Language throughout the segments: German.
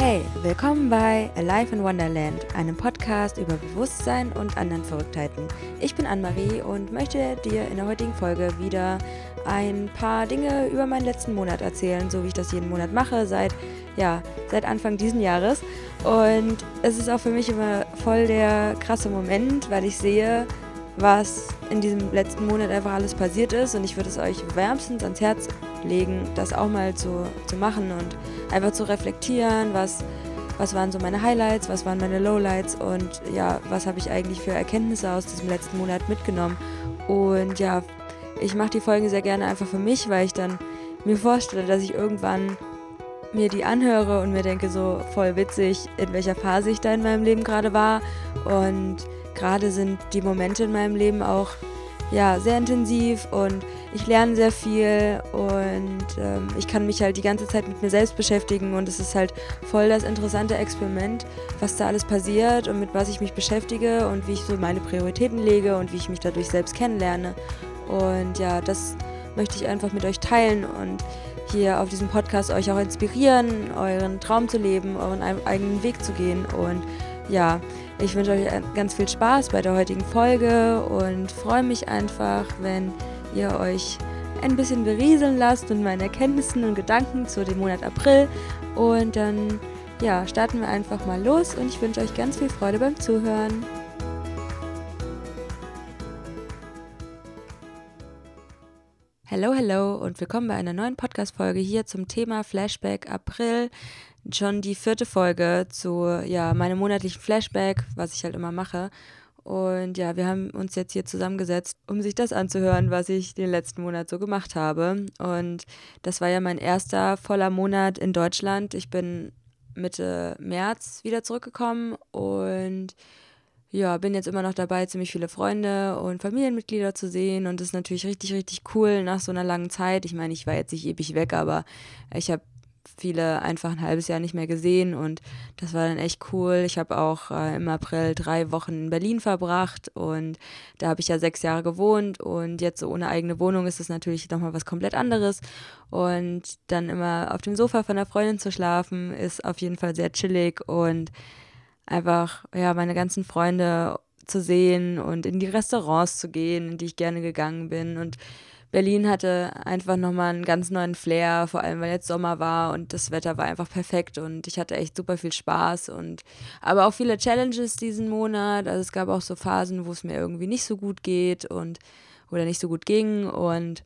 Hey, willkommen bei Alive in Wonderland, einem Podcast über Bewusstsein und anderen Verrücktheiten. Ich bin Anne-Marie und möchte dir in der heutigen Folge wieder ein paar Dinge über meinen letzten Monat erzählen, so wie ich das jeden Monat mache, seit, ja, seit Anfang diesen Jahres. Und es ist auch für mich immer voll der krasse Moment, weil ich sehe, was in diesem letzten Monat einfach alles passiert ist. Und ich würde es euch wärmstens ans Herz legen, das auch mal zu, zu machen und einfach zu reflektieren, was, was waren so meine Highlights, was waren meine Lowlights und ja, was habe ich eigentlich für Erkenntnisse aus diesem letzten Monat mitgenommen. Und ja, ich mache die Folgen sehr gerne einfach für mich, weil ich dann mir vorstelle, dass ich irgendwann mir die anhöre und mir denke, so voll witzig, in welcher Phase ich da in meinem Leben gerade war. Und gerade sind die Momente in meinem Leben auch ja, sehr intensiv und ich lerne sehr viel und ähm, ich kann mich halt die ganze Zeit mit mir selbst beschäftigen und es ist halt voll das interessante Experiment, was da alles passiert und mit was ich mich beschäftige und wie ich so meine Prioritäten lege und wie ich mich dadurch selbst kennenlerne. Und ja, das möchte ich einfach mit euch teilen und hier auf diesem Podcast euch auch inspirieren, euren Traum zu leben, euren eigenen Weg zu gehen und ja, ich wünsche euch ganz viel Spaß bei der heutigen Folge und freue mich einfach, wenn ihr euch ein bisschen berieseln lasst und meine Erkenntnissen und Gedanken zu dem Monat April. Und dann ja, starten wir einfach mal los und ich wünsche euch ganz viel Freude beim Zuhören. Hallo, hallo und willkommen bei einer neuen Podcast-Folge hier zum Thema Flashback April schon die vierte Folge zu ja, meinem monatlichen Flashback, was ich halt immer mache. Und ja, wir haben uns jetzt hier zusammengesetzt, um sich das anzuhören, was ich den letzten Monat so gemacht habe. Und das war ja mein erster voller Monat in Deutschland. Ich bin Mitte März wieder zurückgekommen und ja, bin jetzt immer noch dabei, ziemlich viele Freunde und Familienmitglieder zu sehen. Und das ist natürlich richtig, richtig cool nach so einer langen Zeit. Ich meine, ich war jetzt nicht ewig weg, aber ich habe viele einfach ein halbes Jahr nicht mehr gesehen und das war dann echt cool. Ich habe auch äh, im April drei Wochen in Berlin verbracht und da habe ich ja sechs Jahre gewohnt und jetzt so ohne eigene Wohnung ist es natürlich nochmal was komplett anderes und dann immer auf dem Sofa von einer Freundin zu schlafen ist auf jeden Fall sehr chillig und einfach ja meine ganzen Freunde zu sehen und in die Restaurants zu gehen, in die ich gerne gegangen bin und Berlin hatte einfach nochmal einen ganz neuen Flair, vor allem weil jetzt Sommer war und das Wetter war einfach perfekt und ich hatte echt super viel Spaß und aber auch viele Challenges diesen Monat. Also es gab auch so Phasen, wo es mir irgendwie nicht so gut geht und oder nicht so gut ging und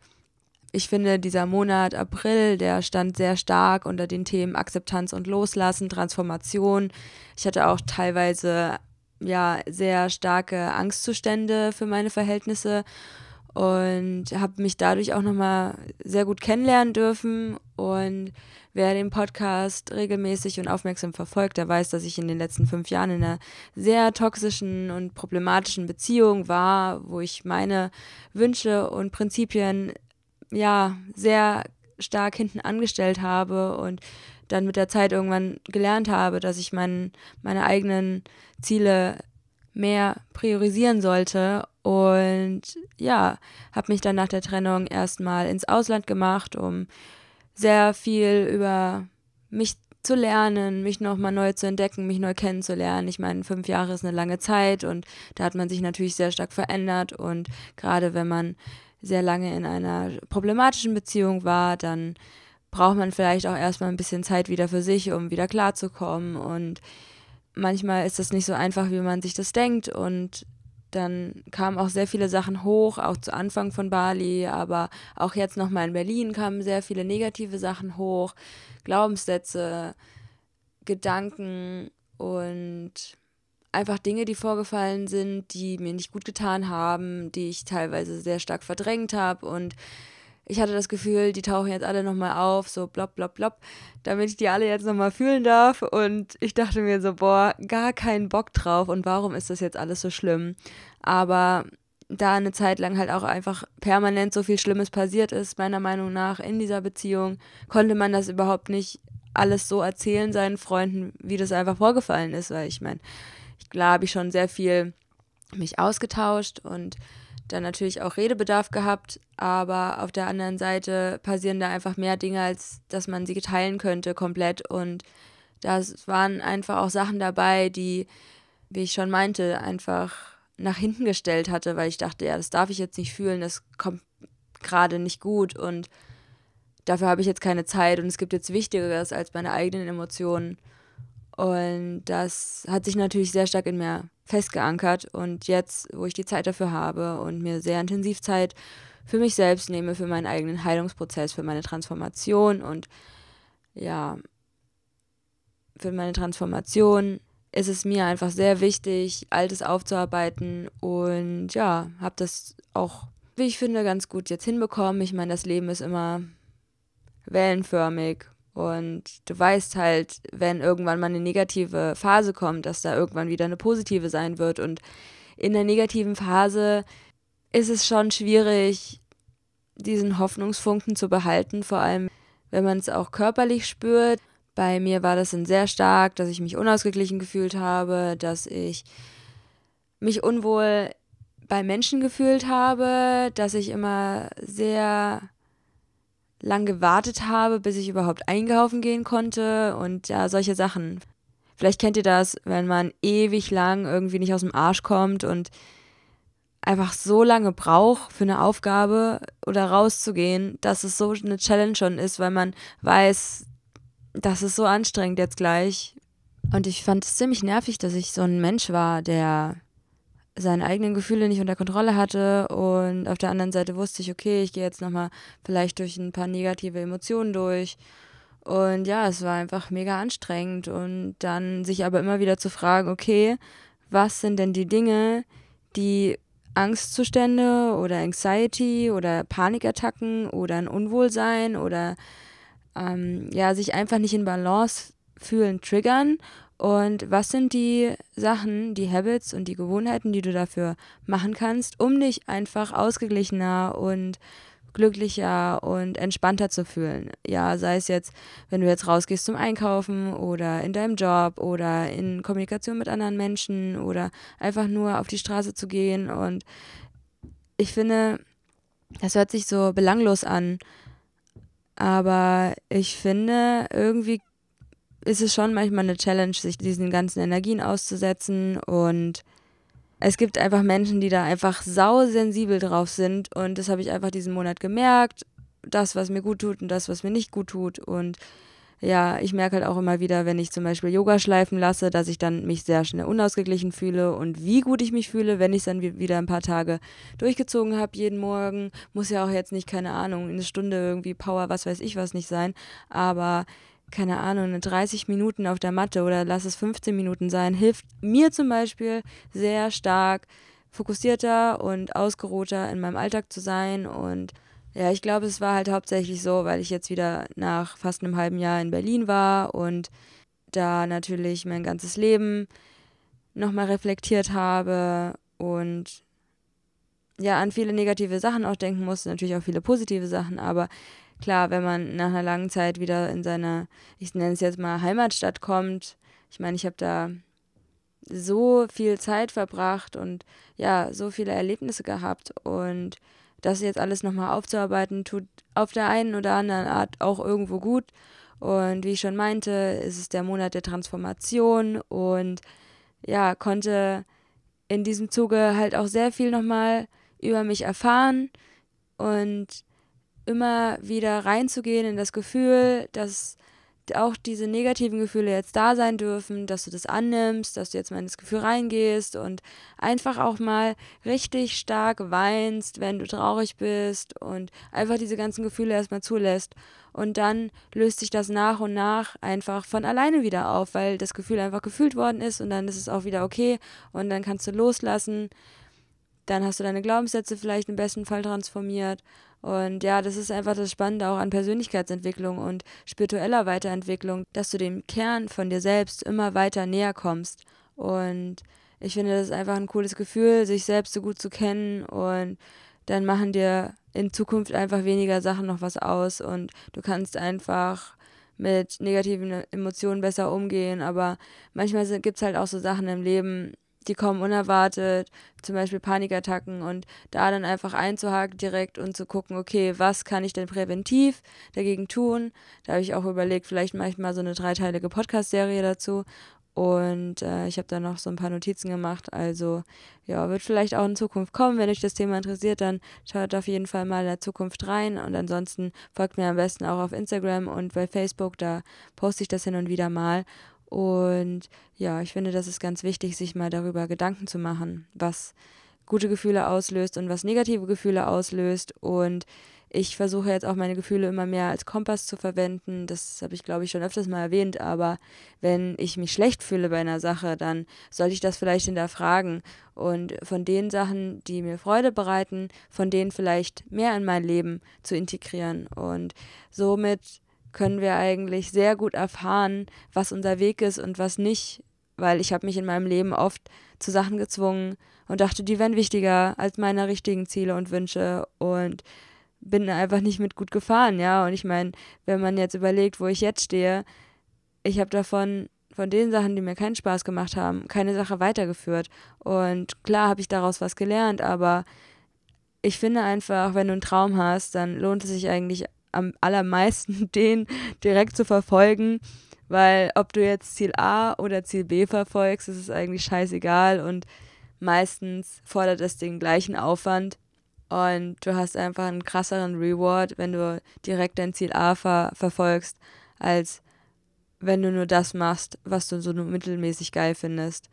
ich finde, dieser Monat April, der stand sehr stark unter den Themen Akzeptanz und Loslassen, Transformation. Ich hatte auch teilweise ja sehr starke Angstzustände für meine Verhältnisse und habe mich dadurch auch nochmal sehr gut kennenlernen dürfen. Und wer den Podcast regelmäßig und aufmerksam verfolgt, der weiß, dass ich in den letzten fünf Jahren in einer sehr toxischen und problematischen Beziehung war, wo ich meine Wünsche und Prinzipien ja sehr stark hinten angestellt habe und dann mit der Zeit irgendwann gelernt habe, dass ich mein, meine eigenen Ziele mehr priorisieren sollte. Und ja, habe mich dann nach der Trennung erstmal ins Ausland gemacht, um sehr viel über mich zu lernen, mich nochmal neu zu entdecken, mich neu kennenzulernen. Ich meine, fünf Jahre ist eine lange Zeit und da hat man sich natürlich sehr stark verändert. Und gerade wenn man sehr lange in einer problematischen Beziehung war, dann braucht man vielleicht auch erstmal ein bisschen Zeit wieder für sich, um wieder klarzukommen. Und manchmal ist das nicht so einfach, wie man sich das denkt. Und dann kamen auch sehr viele Sachen hoch, auch zu Anfang von Bali, aber auch jetzt nochmal in Berlin kamen sehr viele negative Sachen hoch, Glaubenssätze, Gedanken und einfach Dinge, die vorgefallen sind, die mir nicht gut getan haben, die ich teilweise sehr stark verdrängt habe und ich hatte das Gefühl, die tauchen jetzt alle nochmal auf, so blopp, blopp, blopp, damit ich die alle jetzt nochmal fühlen darf. Und ich dachte mir so, boah, gar keinen Bock drauf und warum ist das jetzt alles so schlimm? Aber da eine Zeit lang halt auch einfach permanent so viel Schlimmes passiert ist, meiner Meinung nach, in dieser Beziehung, konnte man das überhaupt nicht alles so erzählen seinen Freunden, wie das einfach vorgefallen ist, weil ich meine, glaube, habe ich schon sehr viel mich ausgetauscht und dann natürlich auch Redebedarf gehabt, aber auf der anderen Seite passieren da einfach mehr Dinge, als dass man sie teilen könnte komplett und da waren einfach auch Sachen dabei, die, wie ich schon meinte, einfach nach hinten gestellt hatte, weil ich dachte, ja, das darf ich jetzt nicht fühlen, das kommt gerade nicht gut und dafür habe ich jetzt keine Zeit und es gibt jetzt Wichtigeres als meine eigenen Emotionen. Und das hat sich natürlich sehr stark in mir festgeankert. Und jetzt, wo ich die Zeit dafür habe und mir sehr intensiv Zeit für mich selbst nehme, für meinen eigenen Heilungsprozess, für meine Transformation und ja, für meine Transformation ist es mir einfach sehr wichtig, Altes aufzuarbeiten und ja, habe das auch, wie ich finde, ganz gut jetzt hinbekommen. Ich meine, das Leben ist immer wellenförmig und du weißt halt, wenn irgendwann mal eine negative Phase kommt, dass da irgendwann wieder eine positive sein wird. Und in der negativen Phase ist es schon schwierig, diesen Hoffnungsfunken zu behalten, vor allem wenn man es auch körperlich spürt. Bei mir war das dann sehr stark, dass ich mich unausgeglichen gefühlt habe, dass ich mich unwohl bei Menschen gefühlt habe, dass ich immer sehr lang gewartet habe, bis ich überhaupt einkaufen gehen konnte und ja, solche Sachen. Vielleicht kennt ihr das, wenn man ewig lang irgendwie nicht aus dem Arsch kommt und einfach so lange braucht für eine Aufgabe oder rauszugehen, dass es so eine Challenge schon ist, weil man weiß, das ist so anstrengend jetzt gleich. Und ich fand es ziemlich nervig, dass ich so ein Mensch war, der seine eigenen Gefühle nicht unter Kontrolle hatte und auf der anderen Seite wusste ich, okay, ich gehe jetzt nochmal vielleicht durch ein paar negative Emotionen durch. Und ja, es war einfach mega anstrengend und dann sich aber immer wieder zu fragen, okay, was sind denn die Dinge, die Angstzustände oder Anxiety oder Panikattacken oder ein Unwohlsein oder ähm, ja, sich einfach nicht in Balance fühlen, triggern und was sind die Sachen, die Habits und die Gewohnheiten, die du dafür machen kannst, um dich einfach ausgeglichener und glücklicher und entspannter zu fühlen. Ja, sei es jetzt, wenn du jetzt rausgehst zum Einkaufen oder in deinem Job oder in Kommunikation mit anderen Menschen oder einfach nur auf die Straße zu gehen. Und ich finde, das hört sich so belanglos an, aber ich finde, irgendwie ist es schon manchmal eine Challenge, sich diesen ganzen Energien auszusetzen. Und es gibt einfach Menschen, die da einfach sausensibel drauf sind. Und das habe ich einfach diesen Monat gemerkt. Das, was mir gut tut und das, was mir nicht gut tut. Und ja, ich merke halt auch immer wieder, wenn ich zum Beispiel Yoga schleifen lasse, dass ich dann mich sehr schnell unausgeglichen fühle. Und wie gut ich mich fühle, wenn ich es dann wieder ein paar Tage durchgezogen habe, jeden Morgen. Muss ja auch jetzt nicht, keine Ahnung, eine Stunde irgendwie Power, was weiß ich was nicht sein, aber keine Ahnung, 30 Minuten auf der Matte oder lass es 15 Minuten sein, hilft mir zum Beispiel sehr stark, fokussierter und ausgeruhter in meinem Alltag zu sein. Und ja, ich glaube, es war halt hauptsächlich so, weil ich jetzt wieder nach fast einem halben Jahr in Berlin war und da natürlich mein ganzes Leben nochmal reflektiert habe und ja, an viele negative Sachen auch denken musste, natürlich auch viele positive Sachen, aber klar, wenn man nach einer langen Zeit wieder in seine, ich nenne es jetzt mal Heimatstadt kommt, ich meine, ich habe da so viel Zeit verbracht und ja, so viele Erlebnisse gehabt. Und das jetzt alles nochmal aufzuarbeiten, tut auf der einen oder anderen Art auch irgendwo gut. Und wie ich schon meinte, ist es der Monat der Transformation. Und ja, konnte in diesem Zuge halt auch sehr viel nochmal über mich erfahren. Und immer wieder reinzugehen in das Gefühl, dass auch diese negativen Gefühle jetzt da sein dürfen, dass du das annimmst, dass du jetzt mal in das Gefühl reingehst und einfach auch mal richtig stark weinst, wenn du traurig bist und einfach diese ganzen Gefühle erstmal zulässt. Und dann löst sich das nach und nach einfach von alleine wieder auf, weil das Gefühl einfach gefühlt worden ist und dann ist es auch wieder okay und dann kannst du loslassen. Dann hast du deine Glaubenssätze vielleicht im besten Fall transformiert und ja, das ist einfach das Spannende auch an Persönlichkeitsentwicklung und spiritueller Weiterentwicklung, dass du dem Kern von dir selbst immer weiter näher kommst. Und ich finde, das ist einfach ein cooles Gefühl, sich selbst so gut zu kennen und dann machen dir in Zukunft einfach weniger Sachen noch was aus und du kannst einfach mit negativen Emotionen besser umgehen. Aber manchmal gibt es halt auch so Sachen im Leben, die kommen unerwartet, zum Beispiel Panikattacken und da dann einfach einzuhaken direkt und zu gucken, okay, was kann ich denn präventiv dagegen tun? Da habe ich auch überlegt, vielleicht mache ich mal so eine dreiteilige Podcast-Serie dazu und äh, ich habe da noch so ein paar Notizen gemacht. Also ja, wird vielleicht auch in Zukunft kommen. Wenn euch das Thema interessiert, dann schaut auf jeden Fall mal in der Zukunft rein. Und ansonsten folgt mir am besten auch auf Instagram und bei Facebook. Da poste ich das hin und wieder mal. Und ja, ich finde, das ist ganz wichtig, sich mal darüber Gedanken zu machen, was gute Gefühle auslöst und was negative Gefühle auslöst. Und ich versuche jetzt auch meine Gefühle immer mehr als Kompass zu verwenden. Das habe ich, glaube ich, schon öfters mal erwähnt. Aber wenn ich mich schlecht fühle bei einer Sache, dann sollte ich das vielleicht hinterfragen. Und von den Sachen, die mir Freude bereiten, von denen vielleicht mehr in mein Leben zu integrieren. Und somit können wir eigentlich sehr gut erfahren, was unser Weg ist und was nicht, weil ich habe mich in meinem Leben oft zu Sachen gezwungen und dachte, die wären wichtiger als meine richtigen Ziele und Wünsche und bin einfach nicht mit gut gefahren, ja. Und ich meine, wenn man jetzt überlegt, wo ich jetzt stehe, ich habe davon von den Sachen, die mir keinen Spaß gemacht haben, keine Sache weitergeführt. Und klar habe ich daraus was gelernt, aber ich finde einfach, wenn du einen Traum hast, dann lohnt es sich eigentlich am allermeisten, den direkt zu verfolgen, weil ob du jetzt Ziel A oder Ziel B verfolgst, ist es eigentlich scheißegal und meistens fordert es den gleichen Aufwand und du hast einfach einen krasseren Reward, wenn du direkt dein Ziel A ver verfolgst, als wenn du nur das machst, was du so mittelmäßig geil findest.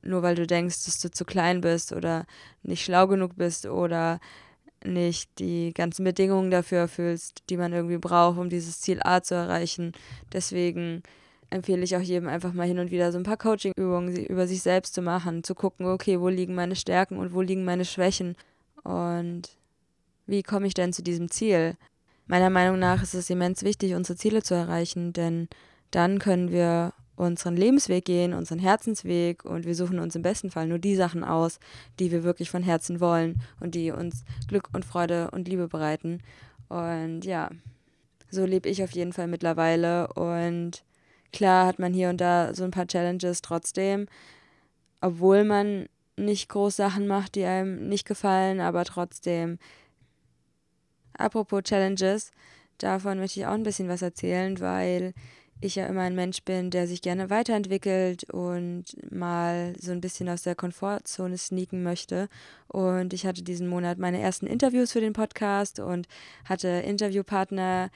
Nur weil du denkst, dass du zu klein bist oder nicht schlau genug bist oder nicht die ganzen Bedingungen dafür erfüllst, die man irgendwie braucht, um dieses Ziel A zu erreichen. Deswegen empfehle ich auch jedem einfach mal hin und wieder so ein paar Coaching-Übungen über sich selbst zu machen, zu gucken, okay, wo liegen meine Stärken und wo liegen meine Schwächen und wie komme ich denn zu diesem Ziel? Meiner Meinung nach ist es immens wichtig, unsere Ziele zu erreichen, denn dann können wir unseren Lebensweg gehen, unseren Herzensweg und wir suchen uns im besten Fall nur die Sachen aus, die wir wirklich von Herzen wollen und die uns Glück und Freude und Liebe bereiten. Und ja, so lebe ich auf jeden Fall mittlerweile und klar hat man hier und da so ein paar Challenges trotzdem, obwohl man nicht groß Sachen macht, die einem nicht gefallen, aber trotzdem. Apropos Challenges, davon möchte ich auch ein bisschen was erzählen, weil ich ja immer ein Mensch bin, der sich gerne weiterentwickelt und mal so ein bisschen aus der Komfortzone sneaken möchte. Und ich hatte diesen Monat meine ersten Interviews für den Podcast und hatte Interviewpartner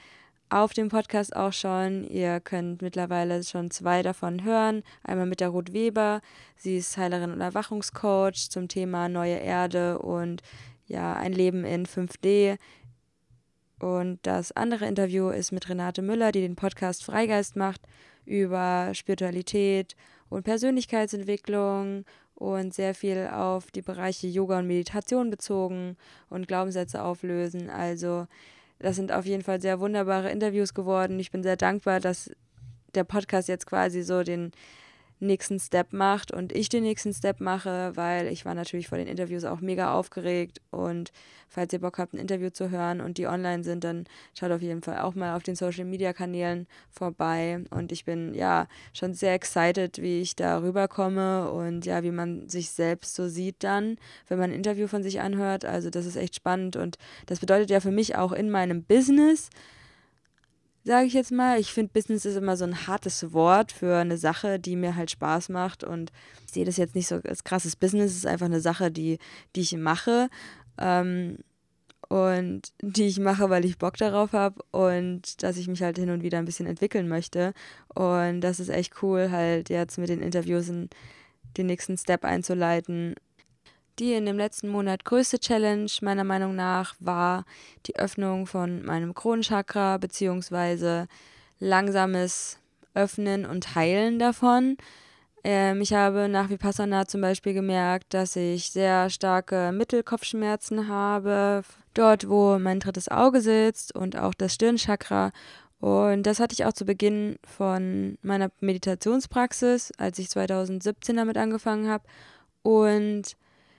auf dem Podcast auch schon. Ihr könnt mittlerweile schon zwei davon hören. Einmal mit der Ruth Weber. Sie ist Heilerin und Erwachungscoach zum Thema neue Erde und ja, ein Leben in 5D. Und das andere Interview ist mit Renate Müller, die den Podcast Freigeist macht, über Spiritualität und Persönlichkeitsentwicklung und sehr viel auf die Bereiche Yoga und Meditation bezogen und Glaubenssätze auflösen. Also das sind auf jeden Fall sehr wunderbare Interviews geworden. Ich bin sehr dankbar, dass der Podcast jetzt quasi so den nächsten Step macht und ich den nächsten Step mache, weil ich war natürlich vor den Interviews auch mega aufgeregt und falls ihr Bock habt, ein Interview zu hören und die online sind, dann schaut auf jeden Fall auch mal auf den Social Media Kanälen vorbei und ich bin ja schon sehr excited, wie ich da rüberkomme und ja, wie man sich selbst so sieht dann, wenn man ein Interview von sich anhört, also das ist echt spannend und das bedeutet ja für mich auch in meinem Business, sage ich jetzt mal. Ich finde, Business ist immer so ein hartes Wort für eine Sache, die mir halt Spaß macht. Und ich sehe das jetzt nicht so als krasses Business. Es ist einfach eine Sache, die, die ich mache. Ähm, und die ich mache, weil ich Bock darauf habe und dass ich mich halt hin und wieder ein bisschen entwickeln möchte. Und das ist echt cool, halt jetzt mit den Interviews in den nächsten Step einzuleiten die in dem letzten Monat größte Challenge meiner Meinung nach war die Öffnung von meinem Kronenchakra beziehungsweise langsames Öffnen und Heilen davon. Ähm, ich habe nach Vipassana zum Beispiel gemerkt, dass ich sehr starke Mittelkopfschmerzen habe, dort wo mein drittes Auge sitzt und auch das Stirnchakra. Und das hatte ich auch zu Beginn von meiner Meditationspraxis, als ich 2017 damit angefangen habe. Und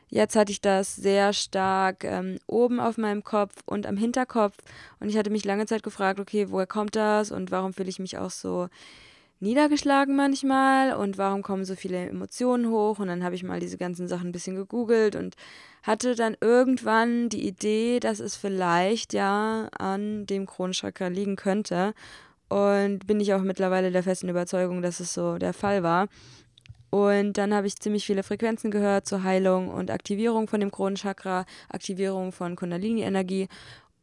Jetzt hatte ich das sehr stark ähm, oben auf meinem Kopf und am Hinterkopf. Und ich hatte mich lange Zeit gefragt, okay, woher kommt das und warum fühle ich mich auch so, niedergeschlagen manchmal und warum kommen so viele Emotionen hoch und dann habe ich mal diese ganzen Sachen ein bisschen gegoogelt und hatte dann irgendwann die Idee, dass es vielleicht ja an dem Kronchakra liegen könnte und bin ich auch mittlerweile der festen Überzeugung, dass es so der Fall war. Und dann habe ich ziemlich viele Frequenzen gehört zur Heilung und Aktivierung von dem Kronenchakra, Aktivierung von Kundalini-Energie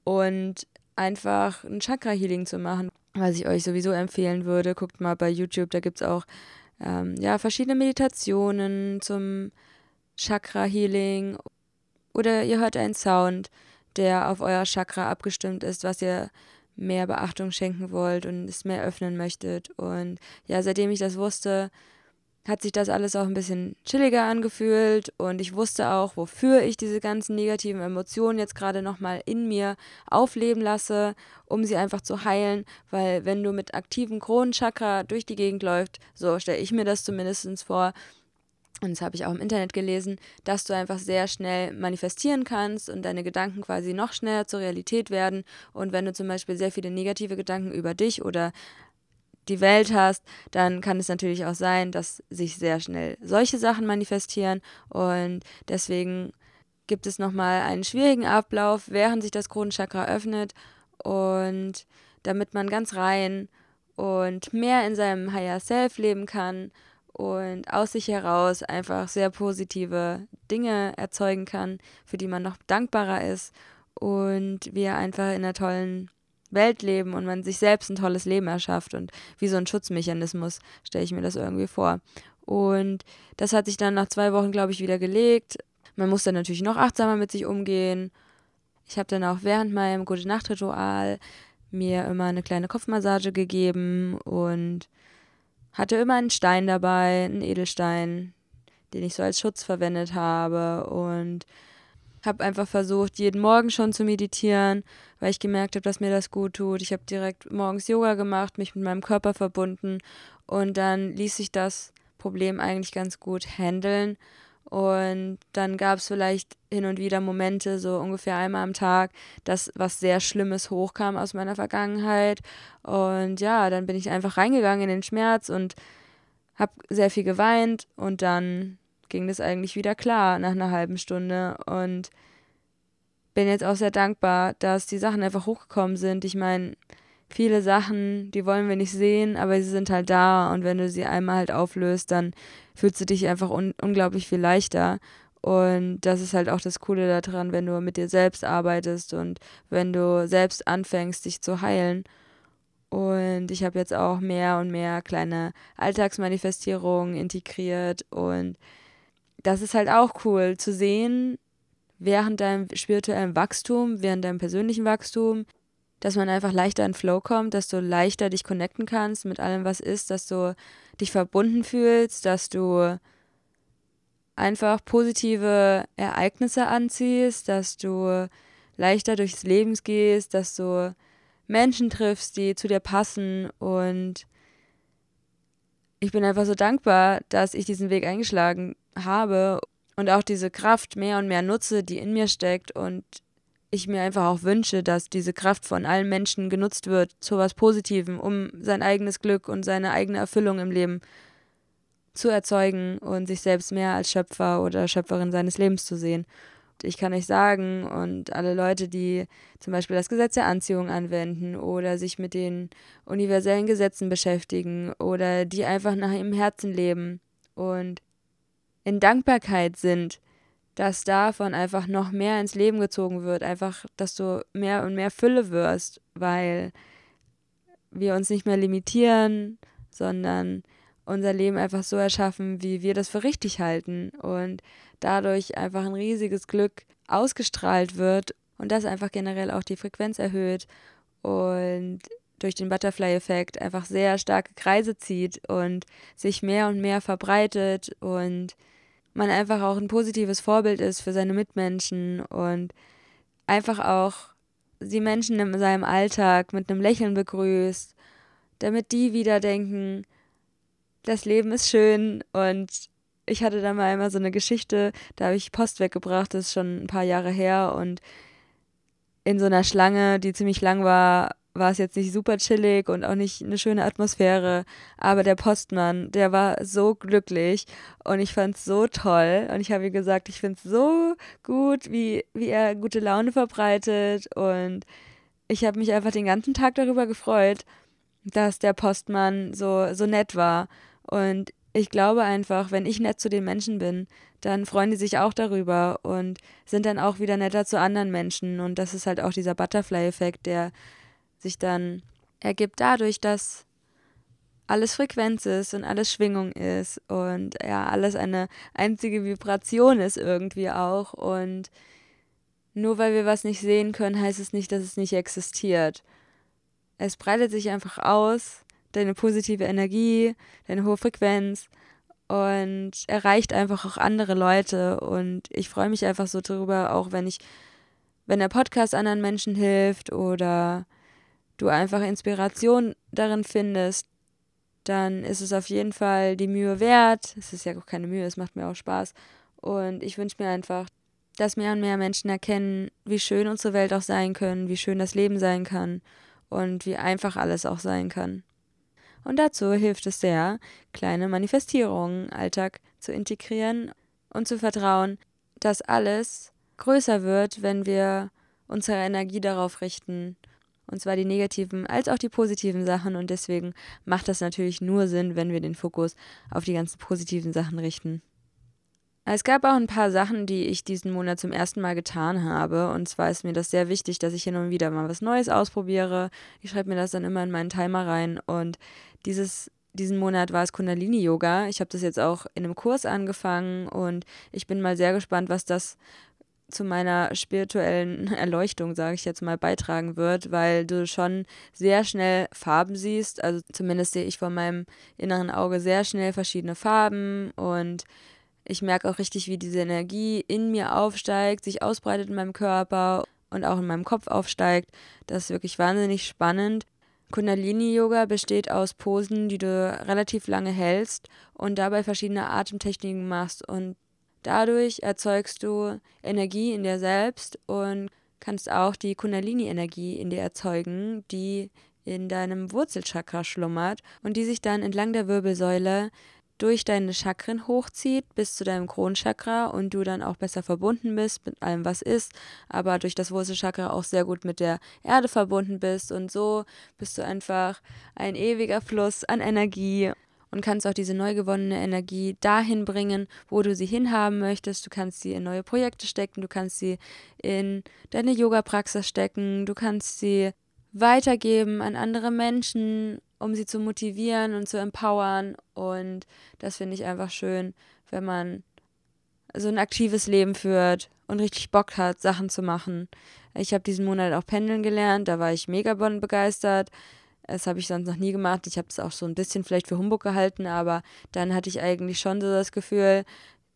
und einfach ein Chakra-Healing zu machen, was ich euch sowieso empfehlen würde. Guckt mal bei YouTube, da gibt es auch ähm, ja, verschiedene Meditationen zum Chakra-Healing. Oder ihr hört einen Sound, der auf euer Chakra abgestimmt ist, was ihr mehr Beachtung schenken wollt und es mehr öffnen möchtet. Und ja, seitdem ich das wusste, hat sich das alles auch ein bisschen chilliger angefühlt und ich wusste auch, wofür ich diese ganzen negativen Emotionen jetzt gerade nochmal in mir aufleben lasse, um sie einfach zu heilen, weil wenn du mit aktivem Kronenchakra durch die Gegend läufst, so stelle ich mir das zumindest vor, und das habe ich auch im Internet gelesen, dass du einfach sehr schnell manifestieren kannst und deine Gedanken quasi noch schneller zur Realität werden. Und wenn du zum Beispiel sehr viele negative Gedanken über dich oder die Welt hast, dann kann es natürlich auch sein, dass sich sehr schnell solche Sachen manifestieren. Und deswegen gibt es nochmal einen schwierigen Ablauf, während sich das Kronenchakra öffnet. Und damit man ganz rein und mehr in seinem Higher Self leben kann und aus sich heraus einfach sehr positive Dinge erzeugen kann, für die man noch dankbarer ist und wir einfach in einer tollen Welt leben und man sich selbst ein tolles Leben erschafft und wie so ein Schutzmechanismus stelle ich mir das irgendwie vor. Und das hat sich dann nach zwei Wochen, glaube ich, wieder gelegt. Man muss dann natürlich noch achtsamer mit sich umgehen. Ich habe dann auch während meinem Gute-Nacht-Ritual mir immer eine kleine Kopfmassage gegeben und hatte immer einen Stein dabei, einen Edelstein, den ich so als Schutz verwendet habe und habe einfach versucht, jeden Morgen schon zu meditieren, weil ich gemerkt habe, dass mir das gut tut. Ich habe direkt morgens Yoga gemacht, mich mit meinem Körper verbunden und dann ließ sich das Problem eigentlich ganz gut handeln. Und dann gab es vielleicht hin und wieder Momente, so ungefähr einmal am Tag, dass was sehr Schlimmes hochkam aus meiner Vergangenheit. Und ja, dann bin ich einfach reingegangen in den Schmerz und habe sehr viel geweint und dann ging das eigentlich wieder klar nach einer halben Stunde und bin jetzt auch sehr dankbar, dass die Sachen einfach hochgekommen sind. Ich meine, viele Sachen, die wollen wir nicht sehen, aber sie sind halt da und wenn du sie einmal halt auflöst, dann fühlst du dich einfach un unglaublich viel leichter. Und das ist halt auch das Coole daran, wenn du mit dir selbst arbeitest und wenn du selbst anfängst, dich zu heilen. Und ich habe jetzt auch mehr und mehr kleine Alltagsmanifestierungen integriert und das ist halt auch cool zu sehen, während deinem spirituellen Wachstum, während deinem persönlichen Wachstum, dass man einfach leichter in Flow kommt, dass du leichter dich connecten kannst mit allem, was ist, dass du dich verbunden fühlst, dass du einfach positive Ereignisse anziehst, dass du leichter durchs Leben gehst, dass du Menschen triffst, die zu dir passen. Und ich bin einfach so dankbar, dass ich diesen Weg eingeschlagen habe und auch diese Kraft mehr und mehr nutze, die in mir steckt und ich mir einfach auch wünsche, dass diese Kraft von allen Menschen genutzt wird zu was Positivem, um sein eigenes Glück und seine eigene Erfüllung im Leben zu erzeugen und sich selbst mehr als Schöpfer oder Schöpferin seines Lebens zu sehen. Ich kann euch sagen, und alle Leute, die zum Beispiel das Gesetz der Anziehung anwenden oder sich mit den universellen Gesetzen beschäftigen oder die einfach nach ihrem Herzen leben und in Dankbarkeit sind, dass davon einfach noch mehr ins Leben gezogen wird, einfach, dass du mehr und mehr Fülle wirst, weil wir uns nicht mehr limitieren, sondern unser Leben einfach so erschaffen, wie wir das für richtig halten und dadurch einfach ein riesiges Glück ausgestrahlt wird und das einfach generell auch die Frequenz erhöht und durch den Butterfly-Effekt einfach sehr starke Kreise zieht und sich mehr und mehr verbreitet und man einfach auch ein positives Vorbild ist für seine Mitmenschen und einfach auch die Menschen in seinem Alltag mit einem Lächeln begrüßt, damit die wieder denken, das Leben ist schön. Und ich hatte da mal einmal so eine Geschichte, da habe ich Post weggebracht, das ist schon ein paar Jahre her. Und in so einer Schlange, die ziemlich lang war, war es jetzt nicht super chillig und auch nicht eine schöne Atmosphäre. Aber der Postmann, der war so glücklich und ich fand es so toll. Und ich habe ihm gesagt, ich finde es so gut, wie, wie er gute Laune verbreitet. Und ich habe mich einfach den ganzen Tag darüber gefreut, dass der Postmann so, so nett war. Und ich glaube einfach, wenn ich nett zu den Menschen bin, dann freuen die sich auch darüber und sind dann auch wieder netter zu anderen Menschen. Und das ist halt auch dieser Butterfly-Effekt, der sich dann ergibt dadurch, dass alles Frequenz ist und alles Schwingung ist und ja, alles eine einzige Vibration ist irgendwie auch. Und nur weil wir was nicht sehen können, heißt es nicht, dass es nicht existiert. Es breitet sich einfach aus, deine positive Energie, deine hohe Frequenz und erreicht einfach auch andere Leute. Und ich freue mich einfach so darüber, auch wenn ich, wenn der Podcast anderen Menschen hilft oder du einfach Inspiration darin findest, dann ist es auf jeden Fall die Mühe wert. Es ist ja auch keine Mühe, es macht mir auch Spaß. Und ich wünsche mir einfach, dass mehr und mehr Menschen erkennen, wie schön unsere Welt auch sein kann, wie schön das Leben sein kann und wie einfach alles auch sein kann. Und dazu hilft es sehr, kleine Manifestierungen im Alltag zu integrieren und zu vertrauen, dass alles größer wird, wenn wir unsere Energie darauf richten und zwar die negativen als auch die positiven Sachen. Und deswegen macht das natürlich nur Sinn, wenn wir den Fokus auf die ganzen positiven Sachen richten. Es gab auch ein paar Sachen, die ich diesen Monat zum ersten Mal getan habe. Und zwar ist mir das sehr wichtig, dass ich hin und wieder mal was Neues ausprobiere. Ich schreibe mir das dann immer in meinen Timer rein. Und dieses, diesen Monat war es Kundalini-Yoga. Ich habe das jetzt auch in einem Kurs angefangen und ich bin mal sehr gespannt, was das zu meiner spirituellen Erleuchtung, sage ich jetzt mal, beitragen wird, weil du schon sehr schnell Farben siehst. Also zumindest sehe ich vor meinem inneren Auge sehr schnell verschiedene Farben und ich merke auch richtig, wie diese Energie in mir aufsteigt, sich ausbreitet in meinem Körper und auch in meinem Kopf aufsteigt. Das ist wirklich wahnsinnig spannend. Kundalini-Yoga besteht aus Posen, die du relativ lange hältst und dabei verschiedene Atemtechniken machst. Und Dadurch erzeugst du Energie in dir selbst und kannst auch die Kundalini-Energie in dir erzeugen, die in deinem Wurzelchakra schlummert und die sich dann entlang der Wirbelsäule durch deine Chakren hochzieht bis zu deinem Kronchakra und du dann auch besser verbunden bist mit allem, was ist, aber durch das Wurzelchakra auch sehr gut mit der Erde verbunden bist und so bist du einfach ein ewiger Fluss an Energie und kannst auch diese neu gewonnene Energie dahin bringen, wo du sie hinhaben möchtest. Du kannst sie in neue Projekte stecken, du kannst sie in deine Yoga-Praxis stecken, du kannst sie weitergeben an andere Menschen, um sie zu motivieren und zu empowern. Und das finde ich einfach schön, wenn man so ein aktives Leben führt und richtig Bock hat, Sachen zu machen. Ich habe diesen Monat auch pendeln gelernt, da war ich mega begeistert. Das habe ich sonst noch nie gemacht. Ich habe es auch so ein bisschen vielleicht für Humbug gehalten, aber dann hatte ich eigentlich schon so das Gefühl,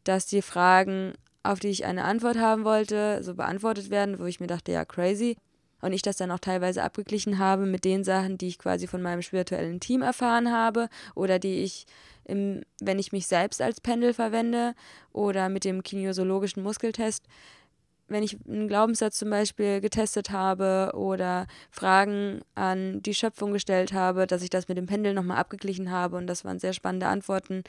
dass die Fragen, auf die ich eine Antwort haben wollte, so beantwortet werden, wo ich mir dachte, ja, crazy. Und ich das dann auch teilweise abgeglichen habe mit den Sachen, die ich quasi von meinem spirituellen Team erfahren habe oder die ich, im, wenn ich mich selbst als Pendel verwende oder mit dem kinesiologischen Muskeltest wenn ich einen Glaubenssatz zum Beispiel getestet habe oder Fragen an die Schöpfung gestellt habe, dass ich das mit dem Pendel nochmal abgeglichen habe und das waren sehr spannende Antworten,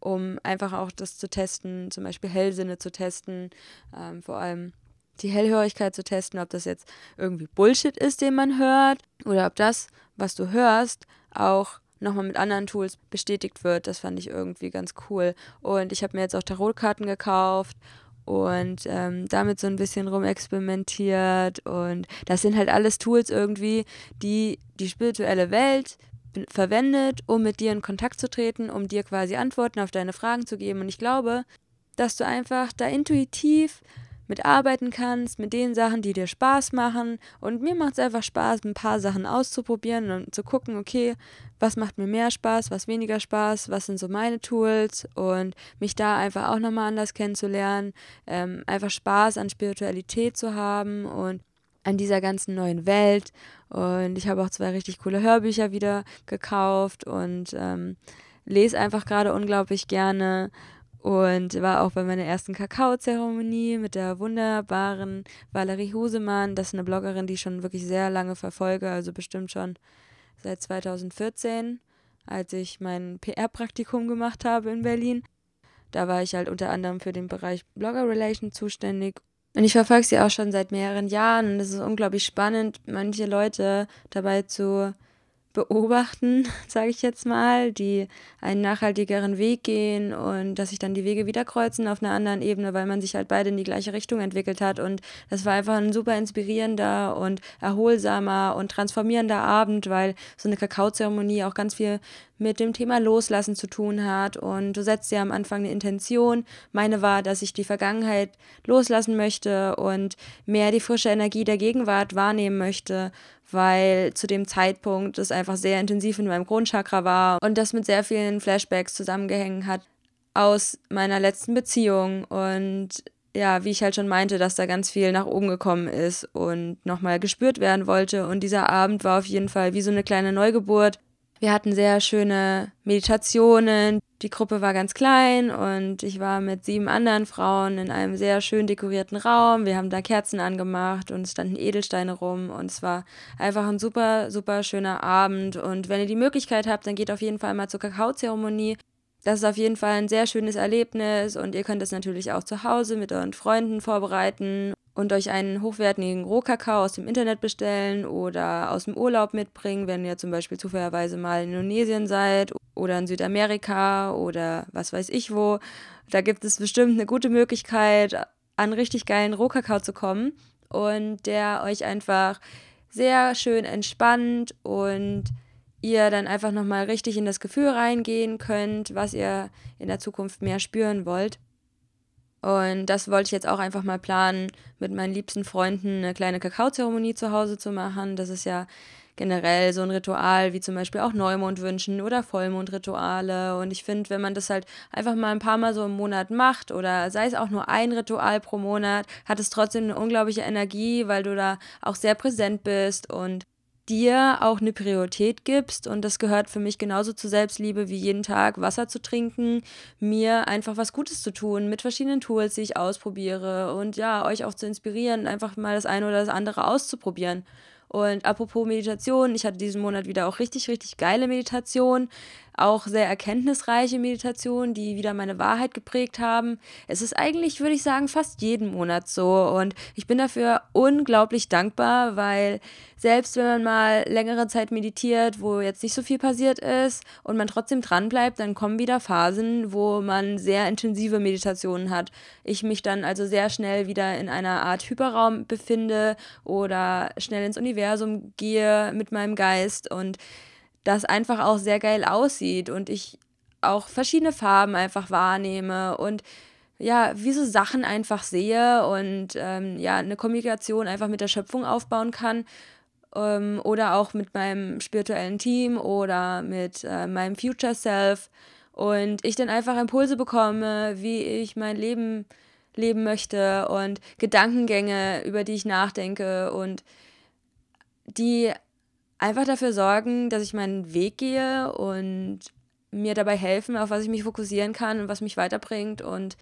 um einfach auch das zu testen, zum Beispiel Hellsinne zu testen, ähm, vor allem die Hellhörigkeit zu testen, ob das jetzt irgendwie Bullshit ist, den man hört oder ob das, was du hörst, auch nochmal mit anderen Tools bestätigt wird. Das fand ich irgendwie ganz cool. Und ich habe mir jetzt auch Tarotkarten gekauft und ähm, damit so ein bisschen rumexperimentiert. Und das sind halt alles Tools irgendwie, die die spirituelle Welt verwendet, um mit dir in Kontakt zu treten, um dir quasi Antworten auf deine Fragen zu geben. Und ich glaube, dass du einfach da intuitiv mitarbeiten kannst, mit den Sachen, die dir Spaß machen. Und mir macht es einfach Spaß, ein paar Sachen auszuprobieren und zu gucken, okay, was macht mir mehr Spaß, was weniger Spaß, was sind so meine Tools und mich da einfach auch nochmal anders kennenzulernen, ähm, einfach Spaß an Spiritualität zu haben und an dieser ganzen neuen Welt. Und ich habe auch zwei richtig coole Hörbücher wieder gekauft und ähm, lese einfach gerade unglaublich gerne und war auch bei meiner ersten Kakaozeremonie mit der wunderbaren Valerie Husemann. Das ist eine Bloggerin, die ich schon wirklich sehr lange verfolge, also bestimmt schon seit 2014, als ich mein PR-Praktikum gemacht habe in Berlin. Da war ich halt unter anderem für den Bereich Blogger Relation zuständig. Und ich verfolge sie auch schon seit mehreren Jahren und es ist unglaublich spannend, manche Leute dabei zu beobachten, sage ich jetzt mal, die einen nachhaltigeren Weg gehen und dass sich dann die Wege wieder kreuzen auf einer anderen Ebene, weil man sich halt beide in die gleiche Richtung entwickelt hat. Und das war einfach ein super inspirierender und erholsamer und transformierender Abend, weil so eine Kakaozeremonie auch ganz viel mit dem Thema Loslassen zu tun hat. Und du setzt ja am Anfang eine Intention. Meine war, dass ich die Vergangenheit loslassen möchte und mehr die frische Energie der Gegenwart wahrnehmen möchte, weil zu dem Zeitpunkt es einfach sehr intensiv in meinem Grundchakra war und das mit sehr vielen Flashbacks zusammengehängt hat aus meiner letzten Beziehung und ja, wie ich halt schon meinte, dass da ganz viel nach oben gekommen ist und nochmal gespürt werden wollte. Und dieser Abend war auf jeden Fall wie so eine kleine Neugeburt wir hatten sehr schöne Meditationen. Die Gruppe war ganz klein und ich war mit sieben anderen Frauen in einem sehr schön dekorierten Raum. Wir haben da Kerzen angemacht und es standen Edelsteine rum und es war einfach ein super, super schöner Abend. Und wenn ihr die Möglichkeit habt, dann geht auf jeden Fall mal zur Kakaozeremonie. Das ist auf jeden Fall ein sehr schönes Erlebnis und ihr könnt es natürlich auch zu Hause mit euren Freunden vorbereiten und euch einen hochwertigen Rohkakao aus dem Internet bestellen oder aus dem Urlaub mitbringen, wenn ihr zum Beispiel zufälligerweise mal in Indonesien seid oder in Südamerika oder was weiß ich wo. Da gibt es bestimmt eine gute Möglichkeit, an richtig geilen Rohkakao zu kommen und der euch einfach sehr schön entspannt und ihr dann einfach nochmal richtig in das Gefühl reingehen könnt, was ihr in der Zukunft mehr spüren wollt. Und das wollte ich jetzt auch einfach mal planen, mit meinen liebsten Freunden eine kleine Kakaozeremonie zu Hause zu machen. Das ist ja generell so ein Ritual, wie zum Beispiel auch Neumondwünschen oder Vollmondrituale. Und ich finde, wenn man das halt einfach mal ein paar Mal so im Monat macht oder sei es auch nur ein Ritual pro Monat, hat es trotzdem eine unglaubliche Energie, weil du da auch sehr präsent bist und dir auch eine Priorität gibst. Und das gehört für mich genauso zur Selbstliebe wie jeden Tag Wasser zu trinken, mir einfach was Gutes zu tun mit verschiedenen Tools, die ich ausprobiere und ja, euch auch zu inspirieren, einfach mal das eine oder das andere auszuprobieren. Und apropos Meditation, ich hatte diesen Monat wieder auch richtig, richtig geile Meditation auch sehr erkenntnisreiche Meditationen, die wieder meine Wahrheit geprägt haben. Es ist eigentlich, würde ich sagen, fast jeden Monat so und ich bin dafür unglaublich dankbar, weil selbst wenn man mal längere Zeit meditiert, wo jetzt nicht so viel passiert ist und man trotzdem dran bleibt, dann kommen wieder Phasen, wo man sehr intensive Meditationen hat. Ich mich dann also sehr schnell wieder in einer Art Hyperraum befinde oder schnell ins Universum gehe mit meinem Geist und das einfach auch sehr geil aussieht und ich auch verschiedene Farben einfach wahrnehme und ja, wie so Sachen einfach sehe und ähm, ja, eine Kommunikation einfach mit der Schöpfung aufbauen kann ähm, oder auch mit meinem spirituellen Team oder mit äh, meinem Future Self. Und ich dann einfach Impulse bekomme, wie ich mein Leben leben möchte und Gedankengänge, über die ich nachdenke und die einfach dafür sorgen, dass ich meinen Weg gehe und mir dabei helfen, auf was ich mich fokussieren kann und was mich weiterbringt. Und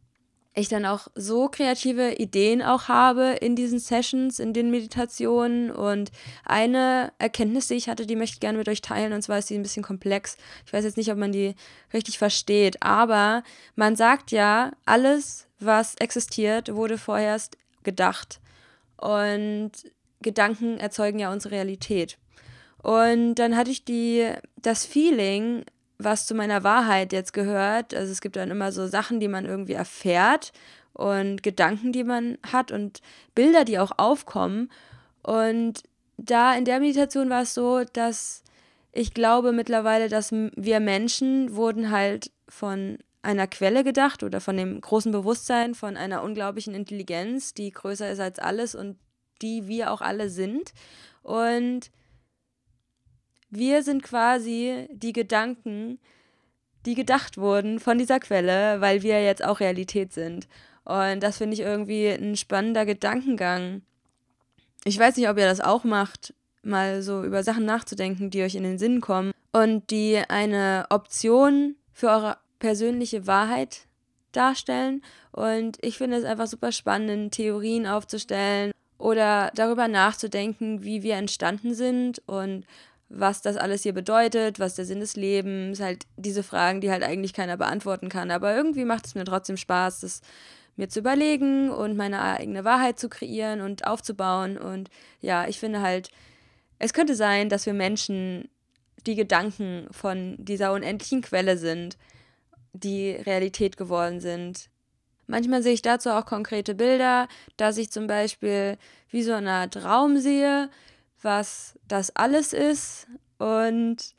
ich dann auch so kreative Ideen auch habe in diesen Sessions, in den Meditationen und eine Erkenntnis, die ich hatte, die möchte ich gerne mit euch teilen und zwar ist die ein bisschen komplex. Ich weiß jetzt nicht, ob man die richtig versteht, aber man sagt ja, alles, was existiert, wurde vorerst gedacht und Gedanken erzeugen ja unsere Realität. Und dann hatte ich die, das Feeling, was zu meiner Wahrheit jetzt gehört. Also es gibt dann immer so Sachen, die man irgendwie erfährt und Gedanken, die man hat und Bilder, die auch aufkommen. Und da in der Meditation war es so, dass ich glaube mittlerweile, dass wir Menschen wurden halt von einer Quelle gedacht oder von dem großen Bewusstsein, von einer unglaublichen Intelligenz, die größer ist als alles und die wir auch alle sind. Und wir sind quasi die Gedanken, die gedacht wurden von dieser Quelle, weil wir jetzt auch Realität sind. Und das finde ich irgendwie ein spannender Gedankengang. Ich weiß nicht, ob ihr das auch macht, mal so über Sachen nachzudenken, die euch in den Sinn kommen und die eine Option für eure persönliche Wahrheit darstellen. Und ich finde es einfach super spannend, Theorien aufzustellen oder darüber nachzudenken, wie wir entstanden sind und was das alles hier bedeutet, was der Sinn des Lebens, halt diese Fragen, die halt eigentlich keiner beantworten kann. Aber irgendwie macht es mir trotzdem Spaß, das mir zu überlegen und meine eigene Wahrheit zu kreieren und aufzubauen. Und ja, ich finde halt, es könnte sein, dass wir Menschen die Gedanken von dieser unendlichen Quelle sind, die Realität geworden sind. Manchmal sehe ich dazu auch konkrete Bilder, dass ich zum Beispiel wie so eine Art Raum sehe, was das alles ist und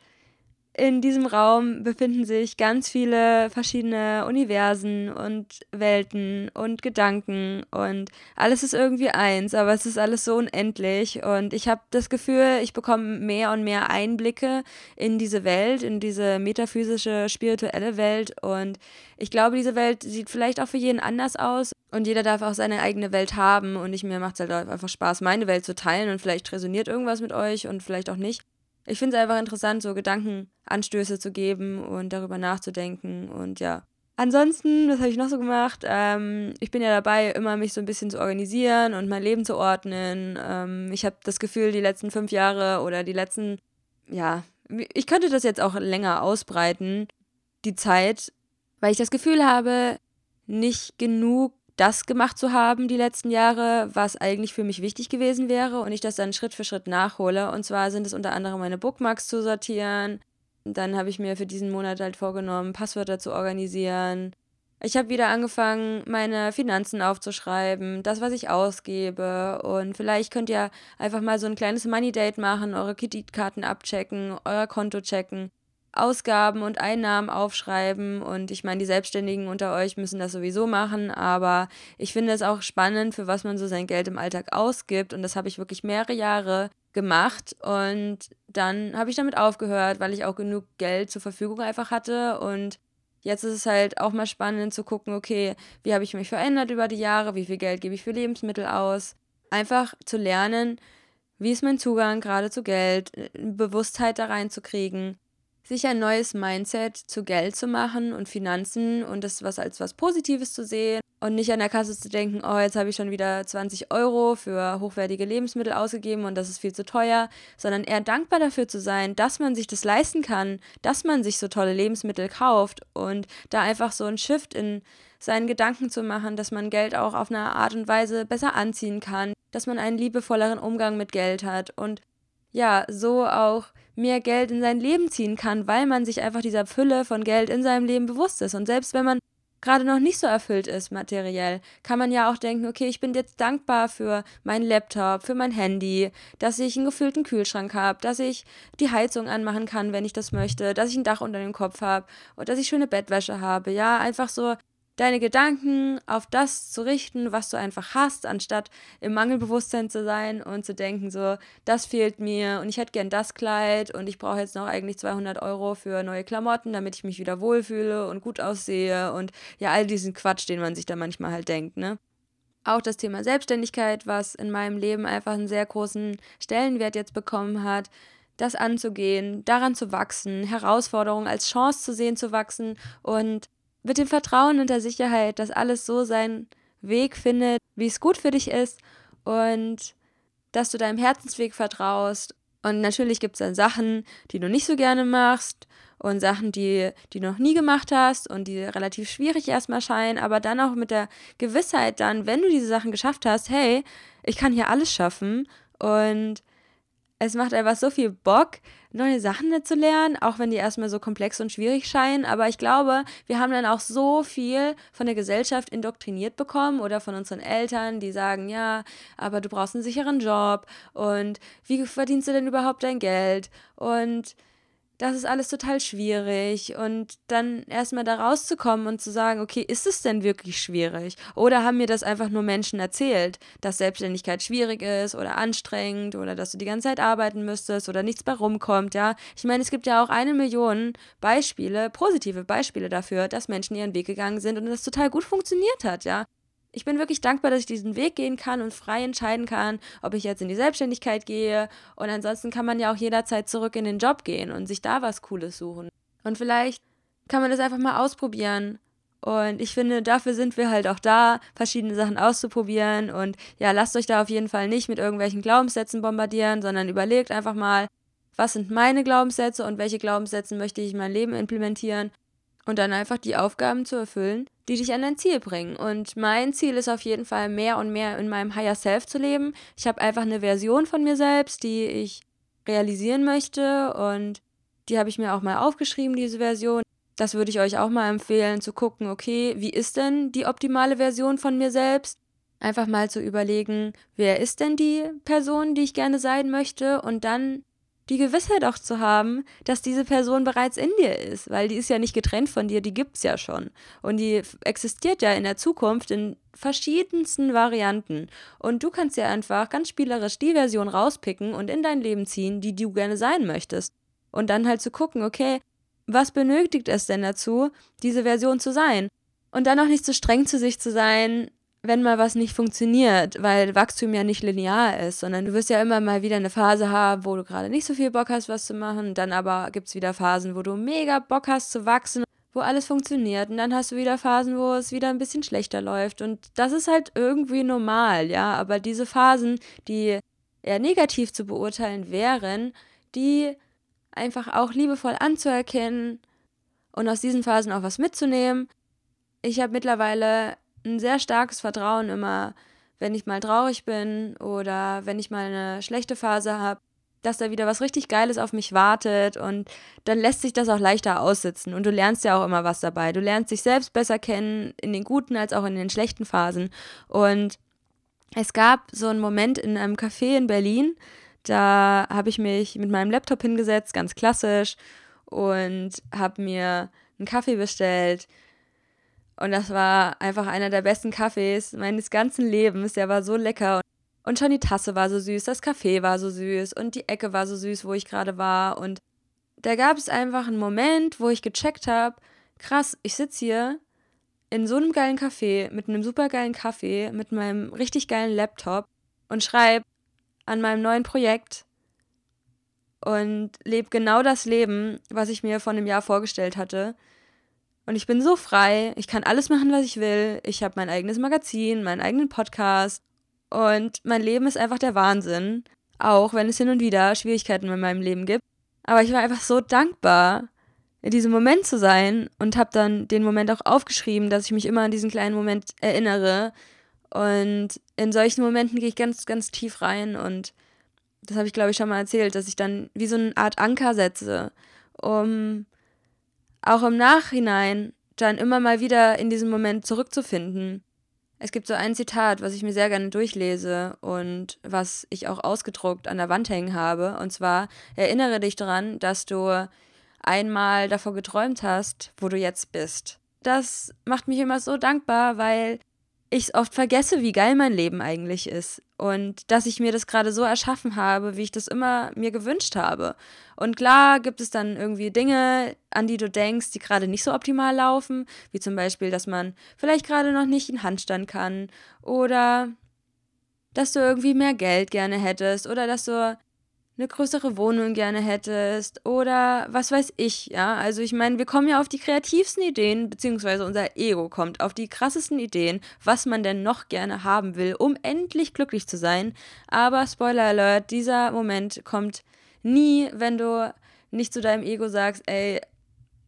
in diesem Raum befinden sich ganz viele verschiedene Universen und Welten und Gedanken und alles ist irgendwie eins, aber es ist alles so unendlich. Und ich habe das Gefühl, ich bekomme mehr und mehr Einblicke in diese Welt, in diese metaphysische, spirituelle Welt. Und ich glaube, diese Welt sieht vielleicht auch für jeden anders aus. Und jeder darf auch seine eigene Welt haben. Und ich, mir macht es halt einfach Spaß, meine Welt zu teilen. Und vielleicht resoniert irgendwas mit euch und vielleicht auch nicht. Ich finde es einfach interessant, so Gedankenanstöße zu geben und darüber nachzudenken und ja. Ansonsten, was habe ich noch so gemacht? Ähm, ich bin ja dabei, immer mich so ein bisschen zu organisieren und mein Leben zu ordnen. Ähm, ich habe das Gefühl, die letzten fünf Jahre oder die letzten, ja, ich könnte das jetzt auch länger ausbreiten, die Zeit, weil ich das Gefühl habe, nicht genug das gemacht zu haben die letzten Jahre, was eigentlich für mich wichtig gewesen wäre und ich das dann Schritt für Schritt nachhole. Und zwar sind es unter anderem meine Bookmarks zu sortieren. Dann habe ich mir für diesen Monat halt vorgenommen, Passwörter zu organisieren. Ich habe wieder angefangen, meine Finanzen aufzuschreiben, das, was ich ausgebe. Und vielleicht könnt ihr einfach mal so ein kleines Money Date machen, eure Kreditkarten abchecken, euer Konto checken Ausgaben und Einnahmen aufschreiben. Und ich meine, die Selbstständigen unter euch müssen das sowieso machen, aber ich finde es auch spannend, für was man so sein Geld im Alltag ausgibt. Und das habe ich wirklich mehrere Jahre gemacht. Und dann habe ich damit aufgehört, weil ich auch genug Geld zur Verfügung einfach hatte. Und jetzt ist es halt auch mal spannend zu gucken, okay, wie habe ich mich verändert über die Jahre, wie viel Geld gebe ich für Lebensmittel aus. Einfach zu lernen, wie ist mein Zugang gerade zu Geld, Bewusstheit da reinzukriegen sich ein neues Mindset zu Geld zu machen und Finanzen und das was als was Positives zu sehen und nicht an der Kasse zu denken, oh, jetzt habe ich schon wieder 20 Euro für hochwertige Lebensmittel ausgegeben und das ist viel zu teuer, sondern eher dankbar dafür zu sein, dass man sich das leisten kann, dass man sich so tolle Lebensmittel kauft und da einfach so ein Shift in seinen Gedanken zu machen, dass man Geld auch auf eine Art und Weise besser anziehen kann, dass man einen liebevolleren Umgang mit Geld hat und ja, so auch mehr Geld in sein Leben ziehen kann, weil man sich einfach dieser Fülle von Geld in seinem Leben bewusst ist. Und selbst wenn man gerade noch nicht so erfüllt ist materiell, kann man ja auch denken, okay, ich bin jetzt dankbar für meinen Laptop, für mein Handy, dass ich einen gefüllten Kühlschrank habe, dass ich die Heizung anmachen kann, wenn ich das möchte, dass ich ein Dach unter dem Kopf habe und dass ich schöne Bettwäsche habe. Ja, einfach so deine Gedanken auf das zu richten, was du einfach hast, anstatt im Mangelbewusstsein zu sein und zu denken, so, das fehlt mir und ich hätte gern das Kleid und ich brauche jetzt noch eigentlich 200 Euro für neue Klamotten, damit ich mich wieder wohlfühle und gut aussehe und ja, all diesen Quatsch, den man sich da manchmal halt denkt, ne? Auch das Thema Selbstständigkeit, was in meinem Leben einfach einen sehr großen Stellenwert jetzt bekommen hat, das anzugehen, daran zu wachsen, Herausforderungen als Chance zu sehen, zu wachsen und mit dem Vertrauen und der Sicherheit, dass alles so seinen Weg findet, wie es gut für dich ist und dass du deinem Herzensweg vertraust. Und natürlich gibt es dann Sachen, die du nicht so gerne machst und Sachen, die, die du noch nie gemacht hast und die relativ schwierig erstmal scheinen, aber dann auch mit der Gewissheit dann, wenn du diese Sachen geschafft hast, hey, ich kann hier alles schaffen und es macht einfach so viel Bock, neue Sachen zu lernen, auch wenn die erstmal so komplex und schwierig scheinen. Aber ich glaube, wir haben dann auch so viel von der Gesellschaft indoktriniert bekommen oder von unseren Eltern, die sagen, ja, aber du brauchst einen sicheren Job und wie verdienst du denn überhaupt dein Geld? Und das ist alles total schwierig und dann erstmal da rauszukommen und zu sagen, okay, ist es denn wirklich schwierig? Oder haben mir das einfach nur Menschen erzählt, dass Selbstständigkeit schwierig ist oder anstrengend oder dass du die ganze Zeit arbeiten müsstest oder nichts bei rumkommt, ja? Ich meine, es gibt ja auch eine Million Beispiele, positive Beispiele dafür, dass Menschen ihren Weg gegangen sind und das total gut funktioniert hat, ja? Ich bin wirklich dankbar, dass ich diesen Weg gehen kann und frei entscheiden kann, ob ich jetzt in die Selbstständigkeit gehe. Und ansonsten kann man ja auch jederzeit zurück in den Job gehen und sich da was Cooles suchen. Und vielleicht kann man das einfach mal ausprobieren Und ich finde, dafür sind wir halt auch da, verschiedene Sachen auszuprobieren. Und ja, lasst euch da auf jeden Fall nicht mit irgendwelchen Glaubenssätzen bombardieren, sondern überlegt einfach mal, was sind meine Glaubenssätze und welche Glaubenssätze möchte ich in mein Leben implementieren. Und dann einfach die Aufgaben zu erfüllen, die dich an dein Ziel bringen. Und mein Ziel ist auf jeden Fall mehr und mehr in meinem Higher Self zu leben. Ich habe einfach eine Version von mir selbst, die ich realisieren möchte und die habe ich mir auch mal aufgeschrieben, diese Version. Das würde ich euch auch mal empfehlen, zu gucken, okay, wie ist denn die optimale Version von mir selbst? Einfach mal zu überlegen, wer ist denn die Person, die ich gerne sein möchte und dann die Gewissheit auch zu haben, dass diese Person bereits in dir ist, weil die ist ja nicht getrennt von dir, die gibt es ja schon. Und die existiert ja in der Zukunft in verschiedensten Varianten. Und du kannst ja einfach ganz spielerisch die Version rauspicken und in dein Leben ziehen, die du gerne sein möchtest. Und dann halt zu gucken, okay, was benötigt es denn dazu, diese Version zu sein? Und dann auch nicht so streng zu sich zu sein, wenn mal was nicht funktioniert, weil Wachstum ja nicht linear ist, sondern du wirst ja immer mal wieder eine Phase haben, wo du gerade nicht so viel Bock hast, was zu machen. Dann aber gibt es wieder Phasen, wo du mega Bock hast zu wachsen, wo alles funktioniert. Und dann hast du wieder Phasen, wo es wieder ein bisschen schlechter läuft. Und das ist halt irgendwie normal, ja. Aber diese Phasen, die eher negativ zu beurteilen wären, die einfach auch liebevoll anzuerkennen und aus diesen Phasen auch was mitzunehmen. Ich habe mittlerweile ein sehr starkes Vertrauen immer, wenn ich mal traurig bin oder wenn ich mal eine schlechte Phase habe, dass da wieder was richtig Geiles auf mich wartet und dann lässt sich das auch leichter aussitzen und du lernst ja auch immer was dabei. Du lernst dich selbst besser kennen, in den guten als auch in den schlechten Phasen. Und es gab so einen Moment in einem Café in Berlin, da habe ich mich mit meinem Laptop hingesetzt, ganz klassisch, und habe mir einen Kaffee bestellt. Und das war einfach einer der besten Kaffees meines ganzen Lebens. Der war so lecker. Und schon die Tasse war so süß, das Kaffee war so süß und die Ecke war so süß, wo ich gerade war. Und da gab es einfach einen Moment, wo ich gecheckt habe, krass, ich sitze hier in so einem geilen Kaffee, mit einem super geilen Kaffee, mit meinem richtig geilen Laptop und schreibe an meinem neuen Projekt und lebe genau das Leben, was ich mir vor einem Jahr vorgestellt hatte. Und ich bin so frei, ich kann alles machen, was ich will. Ich habe mein eigenes Magazin, meinen eigenen Podcast und mein Leben ist einfach der Wahnsinn. Auch wenn es hin und wieder Schwierigkeiten in meinem Leben gibt. Aber ich war einfach so dankbar, in diesem Moment zu sein und habe dann den Moment auch aufgeschrieben, dass ich mich immer an diesen kleinen Moment erinnere und in solchen Momenten gehe ich ganz, ganz tief rein und das habe ich, glaube ich, schon mal erzählt, dass ich dann wie so eine Art Anker setze, um auch im Nachhinein dann immer mal wieder in diesen Moment zurückzufinden. Es gibt so ein Zitat, was ich mir sehr gerne durchlese und was ich auch ausgedruckt an der Wand hängen habe. Und zwar, erinnere dich daran, dass du einmal davor geträumt hast, wo du jetzt bist. Das macht mich immer so dankbar, weil ich oft vergesse, wie geil mein Leben eigentlich ist und dass ich mir das gerade so erschaffen habe, wie ich das immer mir gewünscht habe. Und klar gibt es dann irgendwie Dinge, an die du denkst, die gerade nicht so optimal laufen, wie zum Beispiel, dass man vielleicht gerade noch nicht in Handstand kann oder dass du irgendwie mehr Geld gerne hättest oder dass du eine größere Wohnung gerne hättest oder was weiß ich, ja. Also ich meine, wir kommen ja auf die kreativsten Ideen, beziehungsweise unser Ego kommt auf die krassesten Ideen, was man denn noch gerne haben will, um endlich glücklich zu sein. Aber Spoiler Alert, dieser Moment kommt nie, wenn du nicht zu deinem Ego sagst, ey,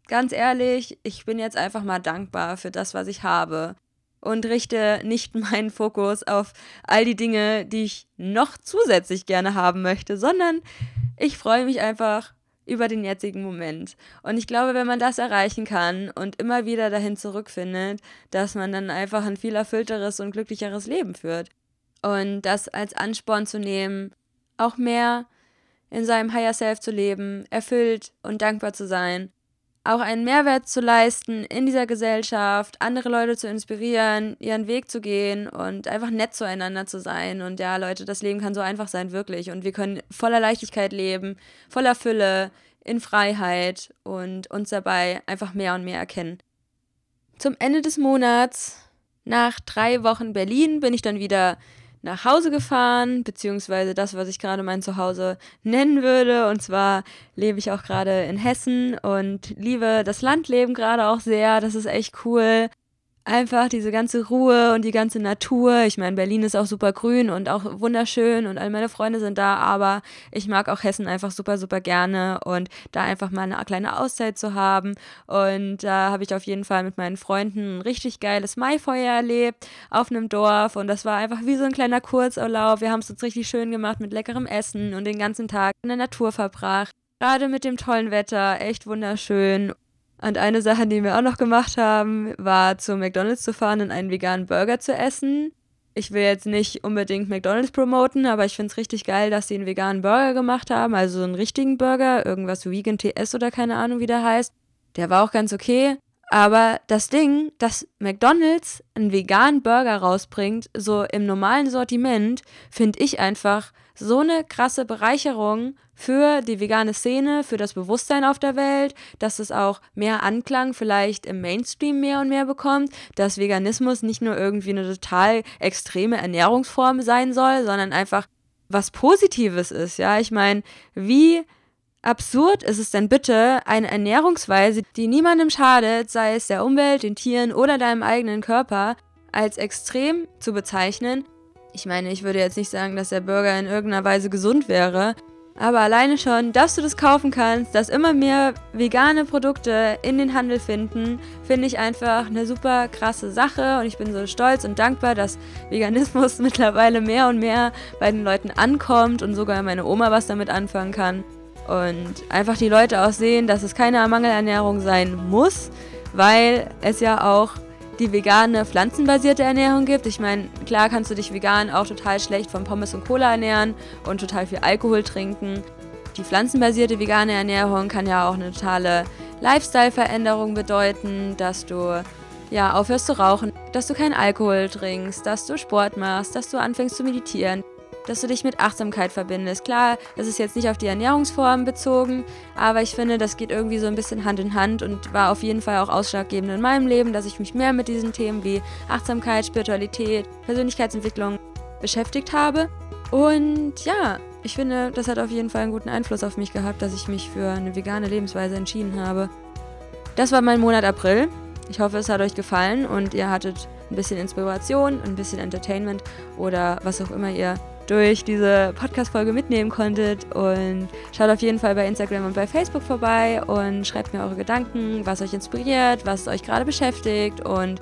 ganz ehrlich, ich bin jetzt einfach mal dankbar für das, was ich habe und richte nicht meinen Fokus auf all die Dinge, die ich noch zusätzlich gerne haben möchte, sondern ich freue mich einfach über den jetzigen Moment. Und ich glaube, wenn man das erreichen kann und immer wieder dahin zurückfindet, dass man dann einfach ein viel erfüllteres und glücklicheres Leben führt. Und das als Ansporn zu nehmen, auch mehr in seinem Higher Self zu leben, erfüllt und dankbar zu sein auch einen Mehrwert zu leisten in dieser Gesellschaft, andere Leute zu inspirieren, ihren Weg zu gehen und einfach nett zueinander zu sein. Und ja, Leute, das Leben kann so einfach sein, wirklich. Und wir können voller Leichtigkeit leben, voller Fülle, in Freiheit und uns dabei einfach mehr und mehr erkennen. Zum Ende des Monats, nach drei Wochen Berlin, bin ich dann wieder nach Hause gefahren, beziehungsweise das, was ich gerade mein Zuhause nennen würde. Und zwar lebe ich auch gerade in Hessen und liebe das Landleben gerade auch sehr. Das ist echt cool. Einfach diese ganze Ruhe und die ganze Natur. Ich meine, Berlin ist auch super grün und auch wunderschön und all meine Freunde sind da, aber ich mag auch Hessen einfach super, super gerne und da einfach mal eine kleine Auszeit zu haben. Und da habe ich auf jeden Fall mit meinen Freunden ein richtig geiles Maifeuer erlebt auf einem Dorf und das war einfach wie so ein kleiner Kurzurlaub. Wir haben es uns richtig schön gemacht mit leckerem Essen und den ganzen Tag in der Natur verbracht. Gerade mit dem tollen Wetter, echt wunderschön. Und eine Sache, die wir auch noch gemacht haben, war zu McDonald's zu fahren und einen veganen Burger zu essen. Ich will jetzt nicht unbedingt McDonald's promoten, aber ich finde es richtig geil, dass sie einen veganen Burger gemacht haben, also so einen richtigen Burger, irgendwas Vegan TS oder keine Ahnung, wie der heißt. Der war auch ganz okay. Aber das Ding, dass McDonald's einen veganen Burger rausbringt, so im normalen Sortiment, finde ich einfach so eine krasse Bereicherung für die vegane Szene, für das Bewusstsein auf der Welt, dass es auch mehr Anklang vielleicht im Mainstream mehr und mehr bekommt, dass Veganismus nicht nur irgendwie eine total extreme Ernährungsform sein soll, sondern einfach was Positives ist. Ja, ich meine, wie absurd ist es denn bitte, eine Ernährungsweise, die niemandem schadet, sei es der Umwelt, den Tieren oder deinem eigenen Körper, als extrem zu bezeichnen? Ich meine, ich würde jetzt nicht sagen, dass der Burger in irgendeiner Weise gesund wäre, aber alleine schon, dass du das kaufen kannst, dass immer mehr vegane Produkte in den Handel finden, finde ich einfach eine super krasse Sache und ich bin so stolz und dankbar, dass Veganismus mittlerweile mehr und mehr bei den Leuten ankommt und sogar meine Oma was damit anfangen kann. Und einfach die Leute auch sehen, dass es keine Mangelernährung sein muss, weil es ja auch die vegane pflanzenbasierte Ernährung gibt. Ich meine, klar kannst du dich vegan auch total schlecht von Pommes und Cola ernähren und total viel Alkohol trinken. Die pflanzenbasierte vegane Ernährung kann ja auch eine totale Lifestyle-Veränderung bedeuten, dass du ja aufhörst zu rauchen, dass du keinen Alkohol trinkst, dass du Sport machst, dass du anfängst zu meditieren dass du dich mit Achtsamkeit verbindest. Klar, das ist jetzt nicht auf die Ernährungsform bezogen, aber ich finde, das geht irgendwie so ein bisschen Hand in Hand und war auf jeden Fall auch ausschlaggebend in meinem Leben, dass ich mich mehr mit diesen Themen wie Achtsamkeit, Spiritualität, Persönlichkeitsentwicklung beschäftigt habe. Und ja, ich finde, das hat auf jeden Fall einen guten Einfluss auf mich gehabt, dass ich mich für eine vegane Lebensweise entschieden habe. Das war mein Monat April. Ich hoffe, es hat euch gefallen und ihr hattet ein bisschen Inspiration, ein bisschen Entertainment oder was auch immer ihr durch diese Podcast-Folge mitnehmen konntet. Und schaut auf jeden Fall bei Instagram und bei Facebook vorbei und schreibt mir eure Gedanken, was euch inspiriert, was euch gerade beschäftigt. Und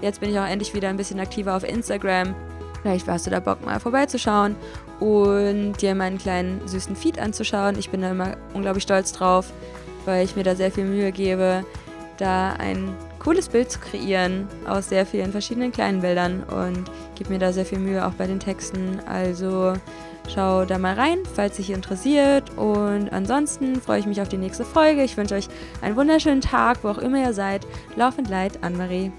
jetzt bin ich auch endlich wieder ein bisschen aktiver auf Instagram. Vielleicht hast du da Bock, mal vorbeizuschauen und dir meinen kleinen süßen Feed anzuschauen. Ich bin da immer unglaublich stolz drauf, weil ich mir da sehr viel Mühe gebe, da ein cooles Bild zu kreieren aus sehr vielen verschiedenen kleinen Bildern und gebe mir da sehr viel Mühe auch bei den Texten. Also schau da mal rein, falls dich interessiert. Und ansonsten freue ich mich auf die nächste Folge. Ich wünsche euch einen wunderschönen Tag, wo auch immer ihr seid. Laufend leid, Anne-Marie.